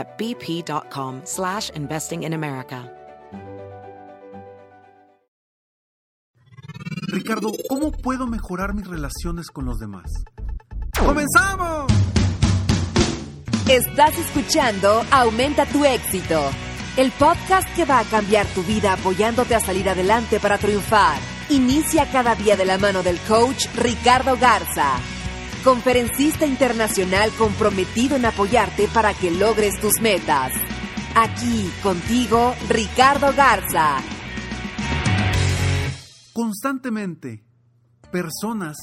at bp.com slash investing in America. Ricardo, ¿cómo puedo mejorar mis relaciones con los demás? ¡Comenzamos! Estás escuchando Aumenta tu éxito, el podcast que va a cambiar tu vida apoyándote a salir adelante para triunfar. Inicia cada día de la mano del coach Ricardo Garza, conferencista internacional comprometido en apoyarte para que logres tus metas. Aquí contigo, Ricardo Garza. Constantemente, personas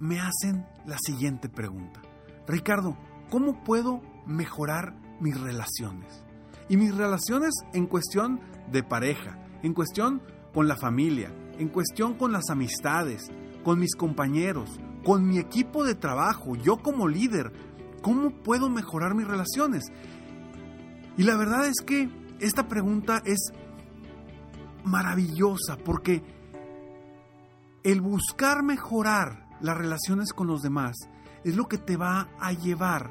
me hacen la siguiente pregunta. Ricardo, ¿cómo puedo mejorar mis relaciones? Y mis relaciones en cuestión de pareja, en cuestión con la familia, en cuestión con las amistades, con mis compañeros, con mi equipo de trabajo, yo como líder, ¿cómo puedo mejorar mis relaciones? Y la verdad es que esta pregunta es maravillosa porque el buscar mejorar las relaciones con los demás es lo que te va a llevar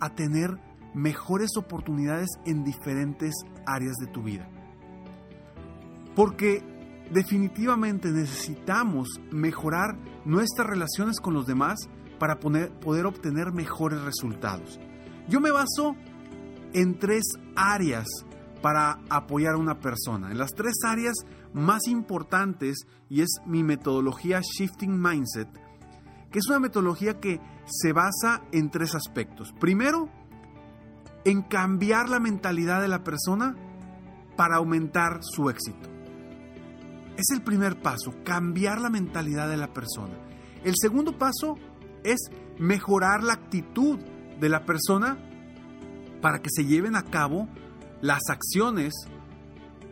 a tener mejores oportunidades en diferentes áreas de tu vida. Porque definitivamente necesitamos mejorar nuestras relaciones con los demás para poder obtener mejores resultados. Yo me baso en tres áreas para apoyar a una persona. En las tres áreas más importantes y es mi metodología Shifting Mindset, que es una metodología que se basa en tres aspectos. Primero, en cambiar la mentalidad de la persona para aumentar su éxito. Es el primer paso, cambiar la mentalidad de la persona. El segundo paso es mejorar la actitud de la persona para que se lleven a cabo las acciones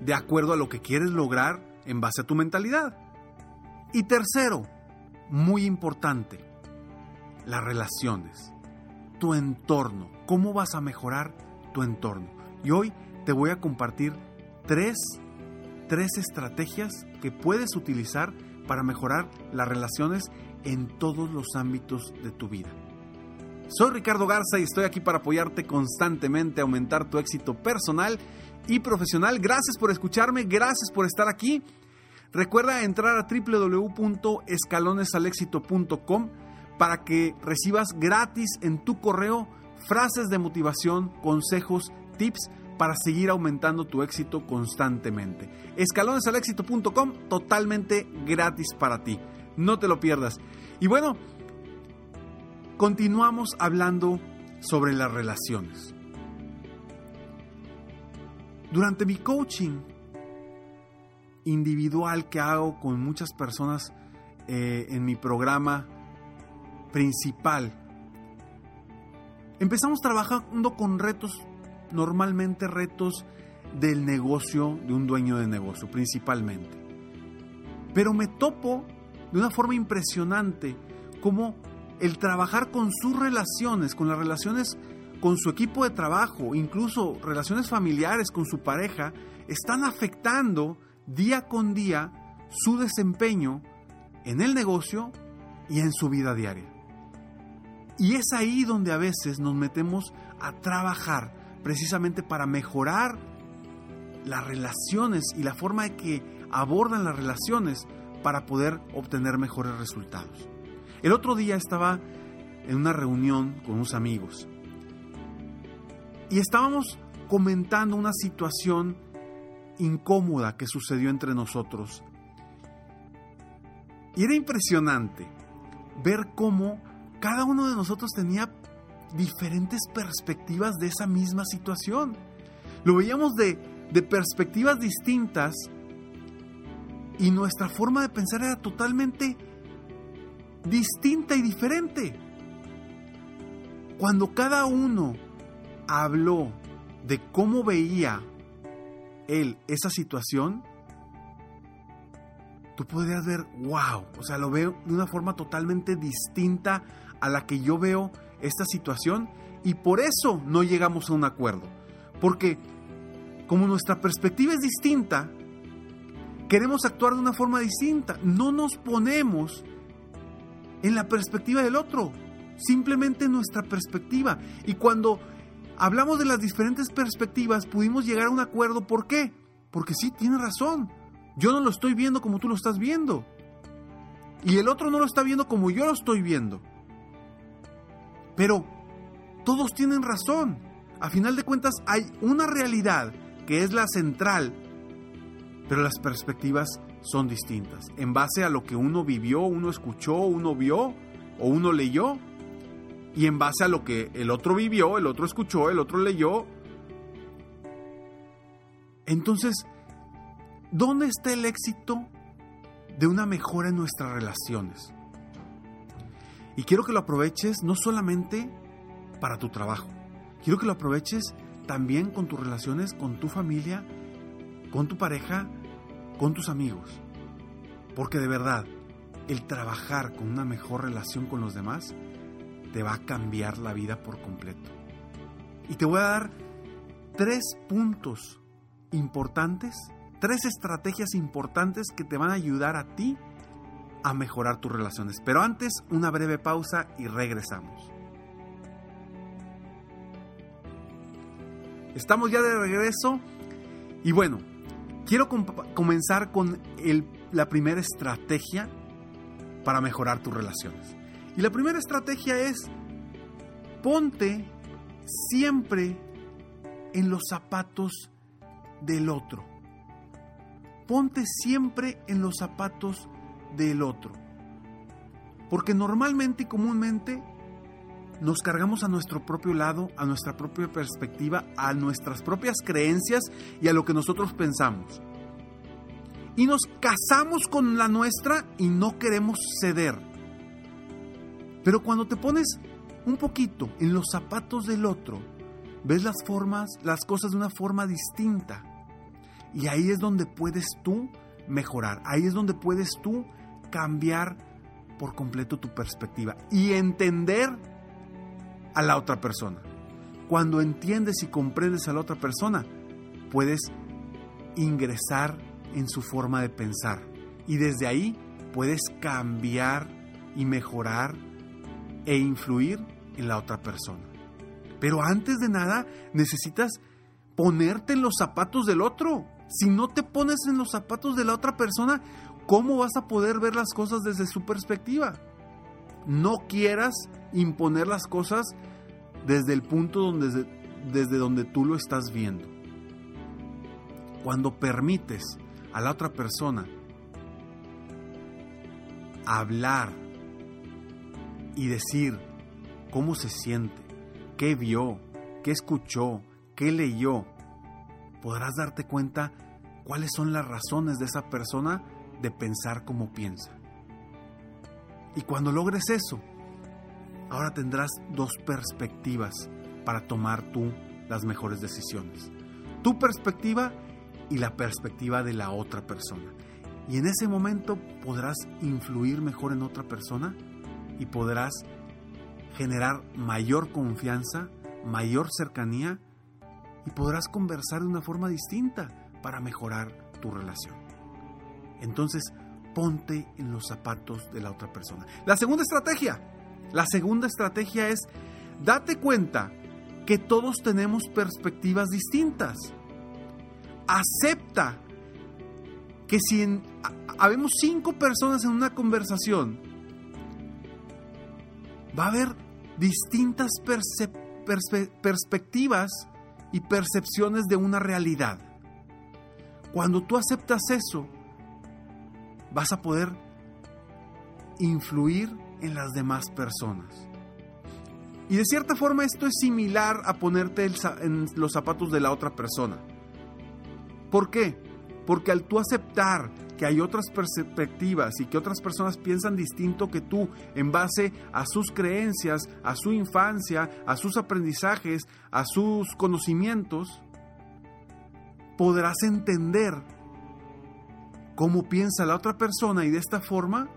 de acuerdo a lo que quieres lograr en base a tu mentalidad. Y tercero, muy importante, las relaciones, tu entorno, cómo vas a mejorar tu entorno. Y hoy te voy a compartir tres, tres estrategias que puedes utilizar para mejorar las relaciones en todos los ámbitos de tu vida. Soy Ricardo Garza y estoy aquí para apoyarte constantemente a aumentar tu éxito personal y profesional. Gracias por escucharme, gracias por estar aquí. Recuerda entrar a www.escalonesalexito.com para que recibas gratis en tu correo frases de motivación, consejos, tips para seguir aumentando tu éxito constantemente. Escalonesalexito.com totalmente gratis para ti. No te lo pierdas. Y bueno, continuamos hablando sobre las relaciones. Durante mi coaching individual que hago con muchas personas eh, en mi programa principal, empezamos trabajando con retos, normalmente retos del negocio, de un dueño de negocio, principalmente. Pero me topo de una forma impresionante como el trabajar con sus relaciones, con las relaciones con su equipo de trabajo, incluso relaciones familiares con su pareja, están afectando día con día su desempeño en el negocio y en su vida diaria. Y es ahí donde a veces nos metemos a trabajar precisamente para mejorar las relaciones y la forma de que abordan las relaciones para poder obtener mejores resultados. El otro día estaba en una reunión con unos amigos y estábamos comentando una situación incómoda que sucedió entre nosotros. Y era impresionante ver cómo cada uno de nosotros tenía diferentes perspectivas de esa misma situación. Lo veíamos de, de perspectivas distintas y nuestra forma de pensar era totalmente distinta y diferente. Cuando cada uno habló de cómo veía él esa situación, tú podrías ver, wow, o sea, lo veo de una forma totalmente distinta a la que yo veo esta situación y por eso no llegamos a un acuerdo. Porque como nuestra perspectiva es distinta, queremos actuar de una forma distinta. No nos ponemos en la perspectiva del otro, simplemente nuestra perspectiva. Y cuando hablamos de las diferentes perspectivas, pudimos llegar a un acuerdo. ¿Por qué? Porque sí, tiene razón. Yo no lo estoy viendo como tú lo estás viendo. Y el otro no lo está viendo como yo lo estoy viendo. Pero todos tienen razón. A final de cuentas hay una realidad que es la central, pero las perspectivas son distintas. En base a lo que uno vivió, uno escuchó, uno vio o uno leyó, y en base a lo que el otro vivió, el otro escuchó, el otro leyó. Entonces, ¿dónde está el éxito de una mejora en nuestras relaciones? Y quiero que lo aproveches no solamente para tu trabajo, quiero que lo aproveches también con tus relaciones con tu familia, con tu pareja, con tus amigos. Porque de verdad, el trabajar con una mejor relación con los demás te va a cambiar la vida por completo. Y te voy a dar tres puntos importantes, tres estrategias importantes que te van a ayudar a ti a mejorar tus relaciones. Pero antes, una breve pausa y regresamos. Estamos ya de regreso y bueno, quiero comenzar con la primera estrategia para mejorar tus relaciones. Y la primera estrategia es ponte siempre en los zapatos del otro. Ponte siempre en los zapatos del otro. Porque normalmente y comúnmente nos cargamos a nuestro propio lado, a nuestra propia perspectiva, a nuestras propias creencias y a lo que nosotros pensamos. Y nos casamos con la nuestra y no queremos ceder. Pero cuando te pones un poquito en los zapatos del otro, ves las formas, las cosas de una forma distinta. Y ahí es donde puedes tú mejorar. Ahí es donde puedes tú cambiar por completo tu perspectiva y entender a la otra persona. Cuando entiendes y comprendes a la otra persona, puedes ingresar en su forma de pensar y desde ahí puedes cambiar y mejorar e influir en la otra persona. Pero antes de nada, necesitas ponerte en los zapatos del otro. Si no te pones en los zapatos de la otra persona, ¿cómo vas a poder ver las cosas desde su perspectiva? No quieras imponer las cosas desde el punto donde, desde donde tú lo estás viendo. Cuando permites a la otra persona hablar y decir cómo se siente, qué vio, qué escuchó, qué leyó, podrás darte cuenta cuáles son las razones de esa persona de pensar como piensa. Y cuando logres eso, ahora tendrás dos perspectivas para tomar tú las mejores decisiones. Tu perspectiva y la perspectiva de la otra persona. Y en ese momento podrás influir mejor en otra persona y podrás generar mayor confianza, mayor cercanía y podrás conversar de una forma distinta para mejorar tu relación. Entonces, ponte en los zapatos de la otra persona. La segunda estrategia, la segunda estrategia es date cuenta que todos tenemos perspectivas distintas. Acepta que si habemos cinco personas en una conversación va a haber distintas perspectivas y percepciones de una realidad. Cuando tú aceptas eso, vas a poder influir en las demás personas. Y de cierta forma esto es similar a ponerte en los zapatos de la otra persona. ¿Por qué? Porque al tú aceptar que hay otras perspectivas y que otras personas piensan distinto que tú en base a sus creencias, a su infancia, a sus aprendizajes, a sus conocimientos, podrás entender cómo piensa la otra persona y de esta forma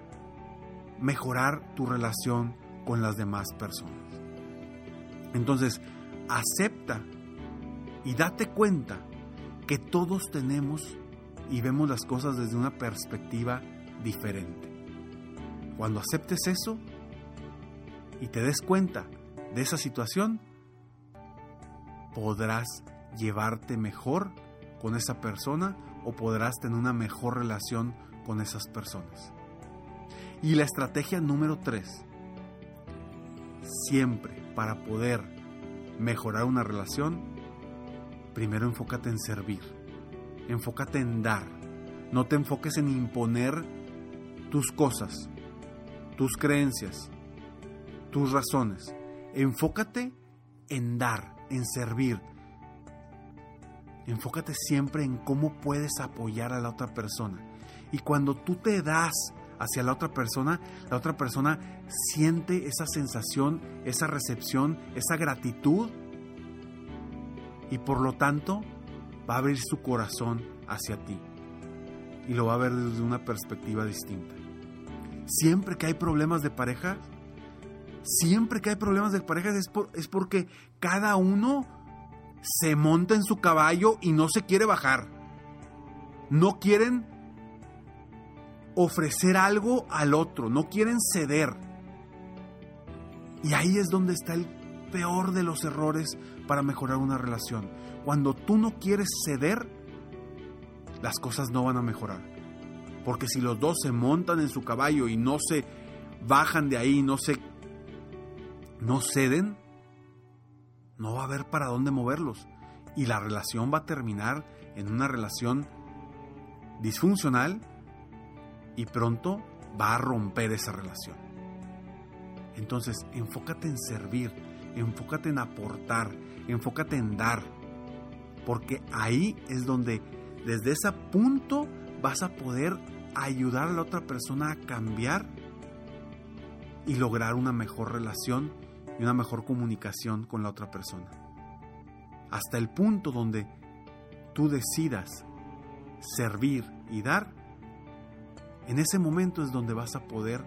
mejorar tu relación con las demás personas. Entonces, acepta y date cuenta que todos tenemos y vemos las cosas desde una perspectiva diferente. Cuando aceptes eso y te des cuenta de esa situación, podrás llevarte mejor con esa persona o podrás tener una mejor relación con esas personas. Y la estrategia número 3. Siempre para poder mejorar una relación, primero enfócate en servir, enfócate en dar, no te enfoques en imponer tus cosas, tus creencias, tus razones, enfócate en dar, en servir. Enfócate siempre en cómo puedes apoyar a la otra persona. Y cuando tú te das hacia la otra persona, la otra persona siente esa sensación, esa recepción, esa gratitud y por lo tanto va a abrir su corazón hacia ti y lo va a ver desde una perspectiva distinta. Siempre que hay problemas de pareja, siempre que hay problemas de pareja es, es porque cada uno se monta en su caballo y no se quiere bajar. No quieren ofrecer algo al otro, no quieren ceder. Y ahí es donde está el peor de los errores para mejorar una relación. Cuando tú no quieres ceder, las cosas no van a mejorar. Porque si los dos se montan en su caballo y no se bajan de ahí, no se no ceden, no va a haber para dónde moverlos y la relación va a terminar en una relación disfuncional y pronto va a romper esa relación. Entonces, enfócate en servir, enfócate en aportar, enfócate en dar, porque ahí es donde desde ese punto vas a poder ayudar a la otra persona a cambiar y lograr una mejor relación y una mejor comunicación con la otra persona. Hasta el punto donde tú decidas servir y dar, en ese momento es donde vas a poder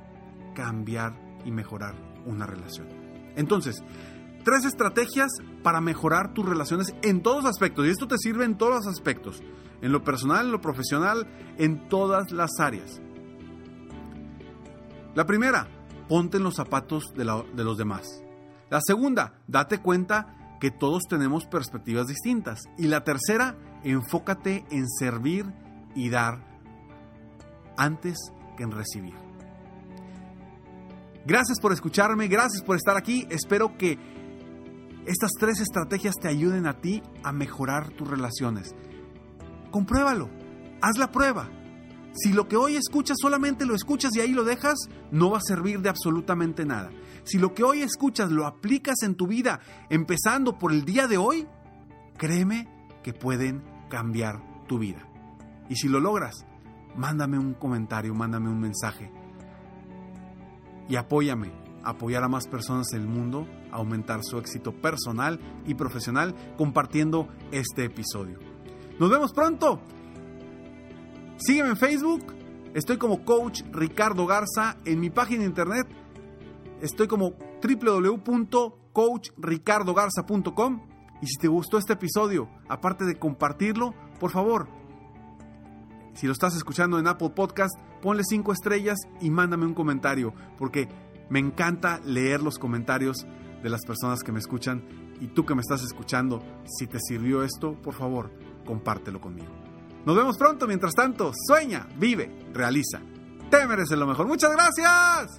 cambiar y mejorar una relación. Entonces, tres estrategias para mejorar tus relaciones en todos aspectos. Y esto te sirve en todos los aspectos. En lo personal, en lo profesional, en todas las áreas. La primera, ponte en los zapatos de, de los demás. La segunda, date cuenta que todos tenemos perspectivas distintas. Y la tercera, enfócate en servir y dar antes que en recibir. Gracias por escucharme, gracias por estar aquí. Espero que estas tres estrategias te ayuden a ti a mejorar tus relaciones. Compruébalo, haz la prueba. Si lo que hoy escuchas solamente lo escuchas y ahí lo dejas, no va a servir de absolutamente nada. Si lo que hoy escuchas lo aplicas en tu vida, empezando por el día de hoy, créeme que pueden cambiar tu vida. Y si lo logras, mándame un comentario, mándame un mensaje. Y apóyame, apoyar a más personas en el mundo, aumentar su éxito personal y profesional compartiendo este episodio. Nos vemos pronto. Sígueme en Facebook. Estoy como Coach Ricardo Garza. En mi página de internet estoy como www.coachricardogarza.com. Y si te gustó este episodio, aparte de compartirlo, por favor, si lo estás escuchando en Apple Podcast, ponle 5 estrellas y mándame un comentario, porque me encanta leer los comentarios de las personas que me escuchan. Y tú que me estás escuchando, si te sirvió esto, por favor, compártelo conmigo. Nos vemos pronto, mientras tanto, sueña, vive, realiza. Te mereces lo mejor. Muchas gracias.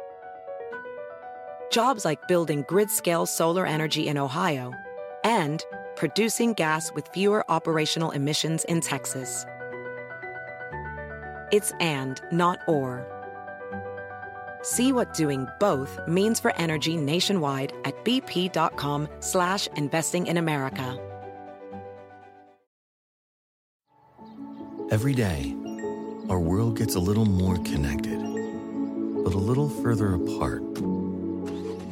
Jobs like building grid scale solar energy in Ohio and producing gas with fewer operational emissions in Texas. It's and, not or. See what doing both means for energy nationwide at bp.com slash investing in America. Every day, our world gets a little more connected, but a little further apart.